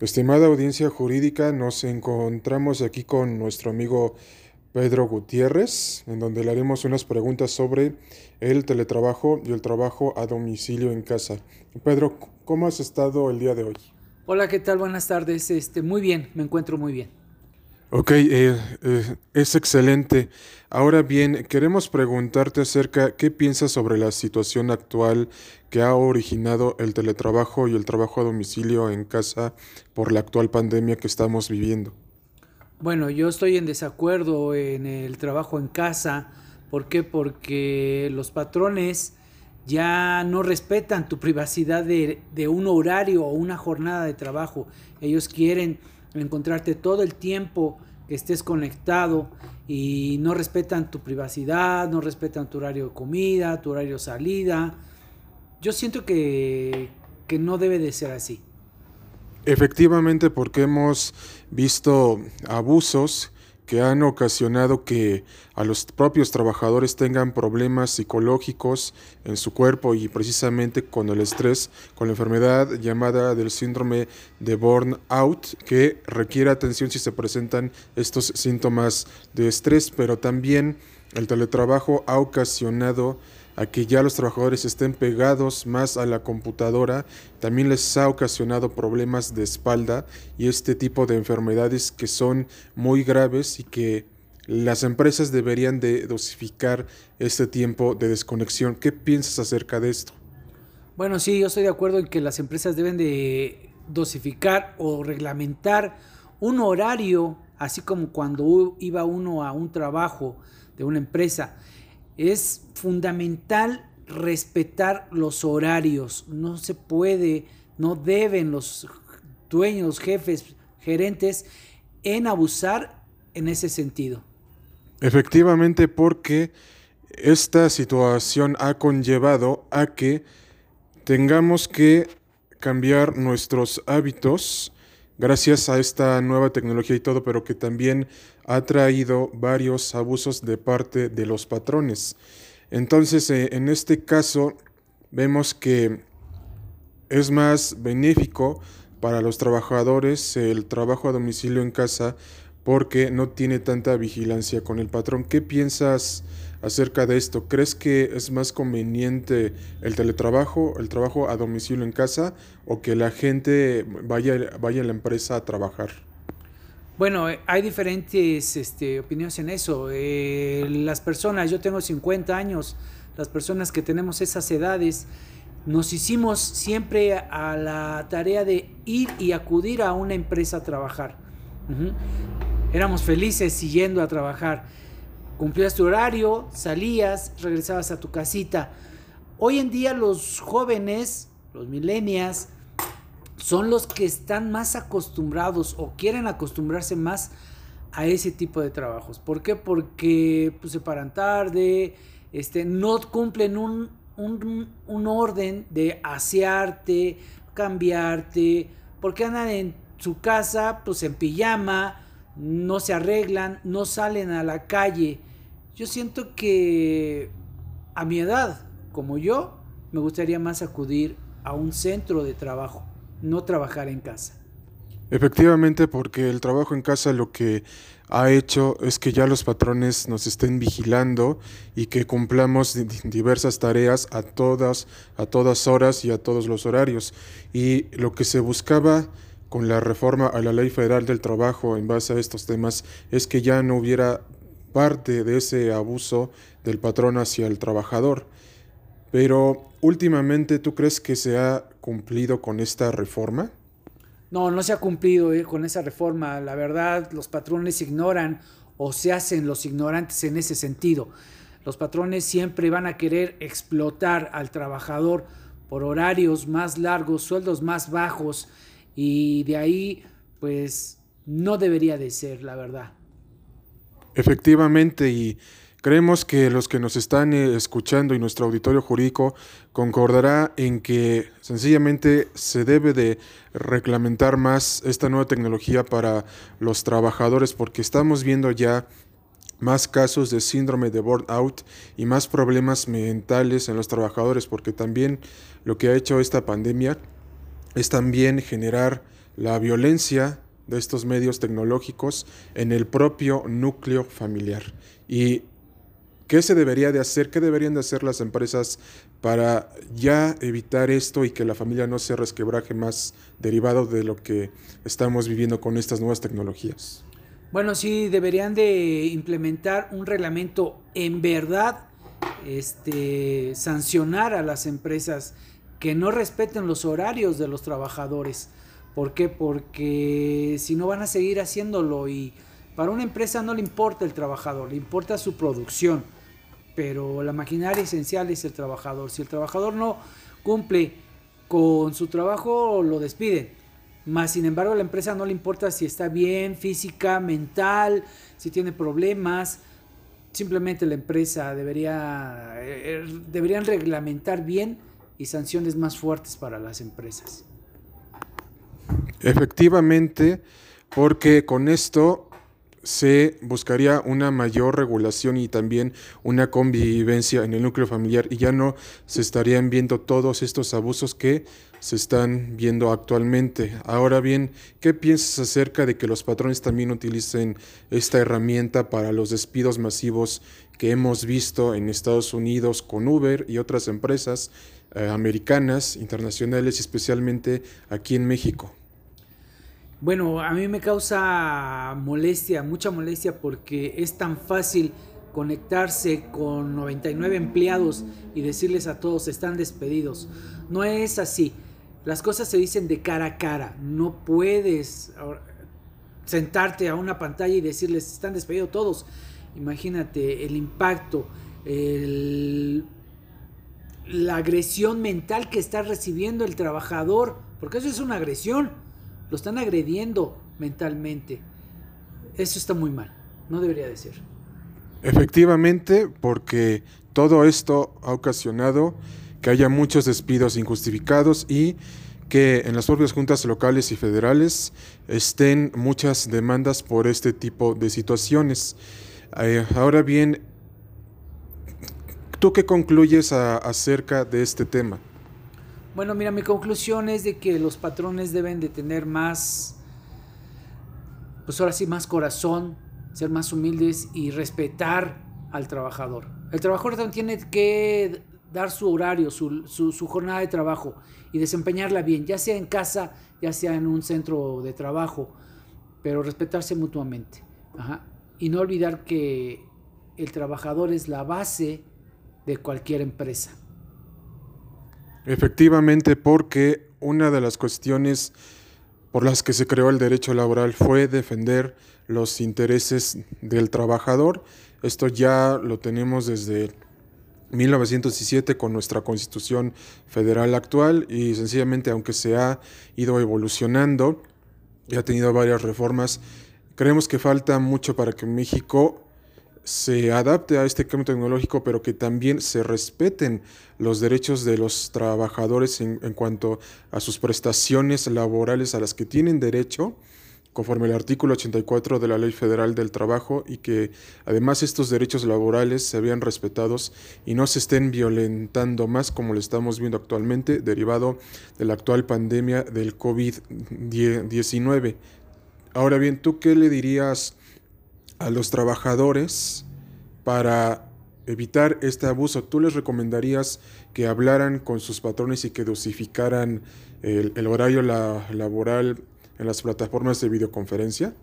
Estimada audiencia jurídica, nos encontramos aquí con nuestro amigo Pedro Gutiérrez, en donde le haremos unas preguntas sobre el teletrabajo y el trabajo a domicilio en casa. Pedro, ¿cómo has estado el día de hoy? Hola, ¿qué tal? Buenas tardes. Este, muy bien, me encuentro muy bien. Ok, eh, eh, es excelente. Ahora bien, queremos preguntarte acerca qué piensas sobre la situación actual que ha originado el teletrabajo y el trabajo a domicilio en casa por la actual pandemia que estamos viviendo. Bueno, yo estoy en desacuerdo en el trabajo en casa. ¿Por qué? Porque los patrones ya no respetan tu privacidad de, de un horario o una jornada de trabajo. Ellos quieren encontrarte todo el tiempo que estés conectado y no respetan tu privacidad, no respetan tu horario de comida, tu horario de salida. Yo siento que, que no debe de ser así. Efectivamente, porque hemos visto abusos que han ocasionado que a los propios trabajadores tengan problemas psicológicos en su cuerpo y precisamente con el estrés, con la enfermedad llamada del síndrome de burnout, que requiere atención si se presentan estos síntomas de estrés, pero también el teletrabajo ha ocasionado a que ya los trabajadores estén pegados más a la computadora, también les ha ocasionado problemas de espalda y este tipo de enfermedades que son muy graves y que las empresas deberían de dosificar este tiempo de desconexión. ¿Qué piensas acerca de esto? Bueno, sí, yo estoy de acuerdo en que las empresas deben de dosificar o reglamentar un horario, así como cuando iba uno a un trabajo de una empresa es fundamental respetar los horarios. No se puede, no deben los dueños, jefes, gerentes en abusar en ese sentido. Efectivamente, porque esta situación ha conllevado a que tengamos que cambiar nuestros hábitos gracias a esta nueva tecnología y todo, pero que también ha traído varios abusos de parte de los patrones. Entonces, eh, en este caso, vemos que es más benéfico para los trabajadores el trabajo a domicilio en casa porque no tiene tanta vigilancia con el patrón. ¿Qué piensas acerca de esto? ¿Crees que es más conveniente el teletrabajo, el trabajo a domicilio en casa o que la gente vaya, vaya a la empresa a trabajar? Bueno, eh, hay diferentes este, opiniones en eso. Eh, las personas, yo tengo 50 años, las personas que tenemos esas edades, nos hicimos siempre a la tarea de ir y acudir a una empresa a trabajar. Éramos felices siguiendo a trabajar cumplías tu horario, salías, regresabas a tu casita. Hoy en día los jóvenes, los millennials, son los que están más acostumbrados o quieren acostumbrarse más a ese tipo de trabajos. ¿Por qué? Porque pues, se paran tarde, este, no cumplen un, un, un orden de asearte, cambiarte, porque andan en su casa pues en pijama, no se arreglan, no salen a la calle yo siento que a mi edad, como yo, me gustaría más acudir a un centro de trabajo, no trabajar en casa. Efectivamente, porque el trabajo en casa lo que ha hecho es que ya los patrones nos estén vigilando y que cumplamos diversas tareas a todas, a todas horas y a todos los horarios. Y lo que se buscaba con la reforma a la Ley Federal del Trabajo en base a estos temas es que ya no hubiera parte de ese abuso del patrón hacia el trabajador. Pero últimamente, ¿tú crees que se ha cumplido con esta reforma? No, no se ha cumplido eh, con esa reforma. La verdad, los patrones ignoran o se hacen los ignorantes en ese sentido. Los patrones siempre van a querer explotar al trabajador por horarios más largos, sueldos más bajos y de ahí pues no debería de ser, la verdad. Efectivamente, y creemos que los que nos están eh, escuchando y nuestro auditorio jurídico concordará en que sencillamente se debe de reglamentar más esta nueva tecnología para los trabajadores porque estamos viendo ya más casos de síndrome de burnout y más problemas mentales en los trabajadores porque también lo que ha hecho esta pandemia es también generar la violencia de estos medios tecnológicos en el propio núcleo familiar. ¿Y qué se debería de hacer? ¿Qué deberían de hacer las empresas para ya evitar esto y que la familia no se resquebraje más derivado de lo que estamos viviendo con estas nuevas tecnologías? Bueno, sí, deberían de implementar un reglamento en verdad, este, sancionar a las empresas que no respeten los horarios de los trabajadores. ¿Por qué? Porque si no van a seguir haciéndolo y para una empresa no le importa el trabajador, le importa su producción, pero la maquinaria esencial es el trabajador. Si el trabajador no cumple con su trabajo, lo despiden. Más sin embargo, a la empresa no le importa si está bien física, mental, si tiene problemas. Simplemente la empresa debería eh, eh, deberían reglamentar bien y sanciones más fuertes para las empresas. Efectivamente, porque con esto se buscaría una mayor regulación y también una convivencia en el núcleo familiar y ya no se estarían viendo todos estos abusos que se están viendo actualmente. Ahora bien, ¿qué piensas acerca de que los patrones también utilicen esta herramienta para los despidos masivos que hemos visto en Estados Unidos con Uber y otras empresas eh, americanas, internacionales especialmente aquí en México? Bueno, a mí me causa molestia, mucha molestia porque es tan fácil conectarse con 99 empleados y decirles a todos están despedidos. No es así. Las cosas se dicen de cara a cara. No puedes sentarte a una pantalla y decirles están despedidos todos. Imagínate el impacto, la agresión mental que está recibiendo el trabajador, porque eso es una agresión lo están agrediendo mentalmente. Eso está muy mal, no debería de ser. Efectivamente, porque todo esto ha ocasionado que haya muchos despidos injustificados y que en las propias juntas locales y federales estén muchas demandas por este tipo de situaciones. Ahora bien, ¿tú qué concluyes acerca de este tema? Bueno, mira, mi conclusión es de que los patrones deben de tener más, pues ahora sí, más corazón, ser más humildes y respetar al trabajador. El trabajador también tiene que dar su horario, su, jornada de trabajo y desempeñarla bien, ya sea en casa, ya sea en un centro de trabajo, pero respetarse mutuamente. Y no olvidar que el trabajador es la base de cualquier empresa. Efectivamente, porque una de las cuestiones por las que se creó el derecho laboral fue defender los intereses del trabajador. Esto ya lo tenemos desde 1917 con nuestra constitución federal actual y sencillamente aunque se ha ido evolucionando y ha tenido varias reformas, creemos que falta mucho para que México se adapte a este cambio tecnológico, pero que también se respeten los derechos de los trabajadores en, cuanto a sus prestaciones laborales a las que tienen derecho conforme al artículo 84 de la Ley Federal del Trabajo y que además estos derechos laborales se vean respetados y no se estén violentando más como lo estamos viendo actualmente derivado de la actual pandemia del COVID-19. Ahora bien, ¿tú qué le dirías a los trabajadores para evitar este abuso, ¿tú les recomendarías que hablaran con sus patrones y que dosificaran el, horario laboral en las plataformas de videoconferencia?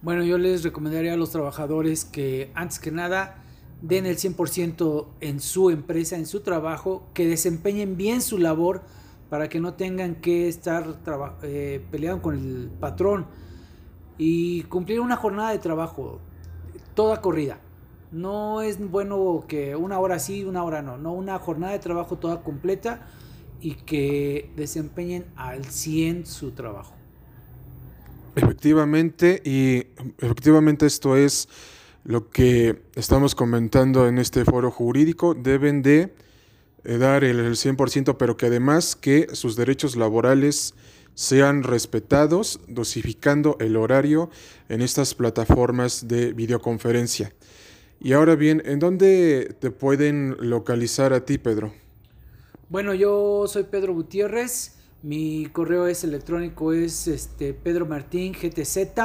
Bueno, yo les recomendaría a los trabajadores que antes que nada den el 100% en su empresa, en su trabajo, que desempeñen bien su labor para que no tengan que estar eh, peleando con el patrón y cumplir una jornada de trabajo toda corrida. No es bueno que una hora sí, una hora no, no, una jornada de trabajo toda completa y que desempeñen al 100 su trabajo. Efectivamente, y efectivamente esto es lo que estamos comentando en este foro jurídico, deben de eh, dar el 100%, pero que además que sus derechos laborales sean respetados, dosificando el horario en estas plataformas de videoconferencia. Y ahora bien, ¿en dónde te pueden localizar a ti, Pedro? Bueno, yo soy Pedro Gutiérrez. Mi correo es electrónico es este Pedro Martín GTZ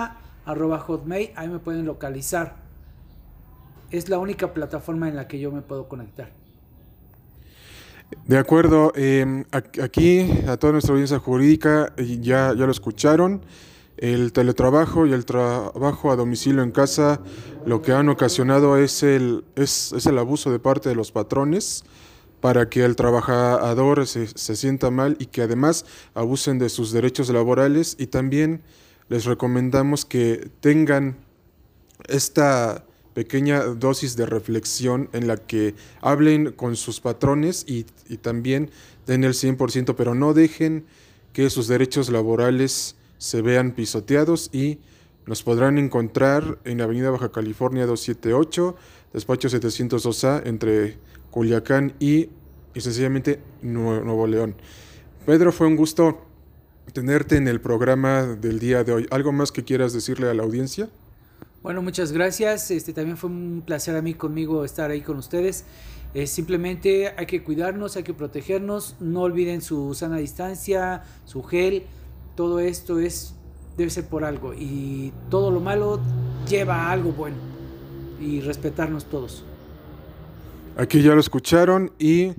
arroba hotmail, ahí me pueden localizar. Es la única plataforma en la que yo me puedo conectar. De acuerdo, em, aquí a toda nuestra audiencia jurídica eh, ya, ya lo escucharon. El teletrabajo y el trabajo a domicilio en casa lo que han ocasionado es el, es, el abuso de parte de los patrones para que el trabajador se, se, sienta mal y que además abusen de sus derechos laborales y también les recomendamos que tengan esta pequeña dosis de reflexión en la que hablen con sus patrones y, también den el 100%, pero no dejen que sus derechos laborales se vean pisoteados y nos podrán encontrar en Avenida Baja California 278, despacho 702A, entre Culiacán y, y sencillamente Nuevo León. Pedro, fue un gusto tenerte en el programa del día de hoy. ¿Algo más que quieras decirle a la audiencia? Bueno, muchas gracias. Este también fue un placer a mí conmigo estar ahí con ustedes. Eh, simplemente hay que cuidarnos, hay que protegernos. No olviden su sana distancia, su gel. Todo esto es debe ser por algo y todo lo malo lleva a algo bueno y respetarnos todos. Aquí ya lo escucharon y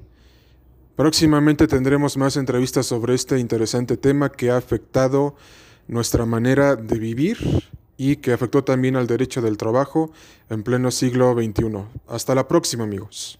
próximamente tendremos más entrevistas sobre este interesante tema que ha afectado nuestra manera de vivir y que afectó también al derecho del trabajo en pleno siglo XXI. Hasta la próxima amigos.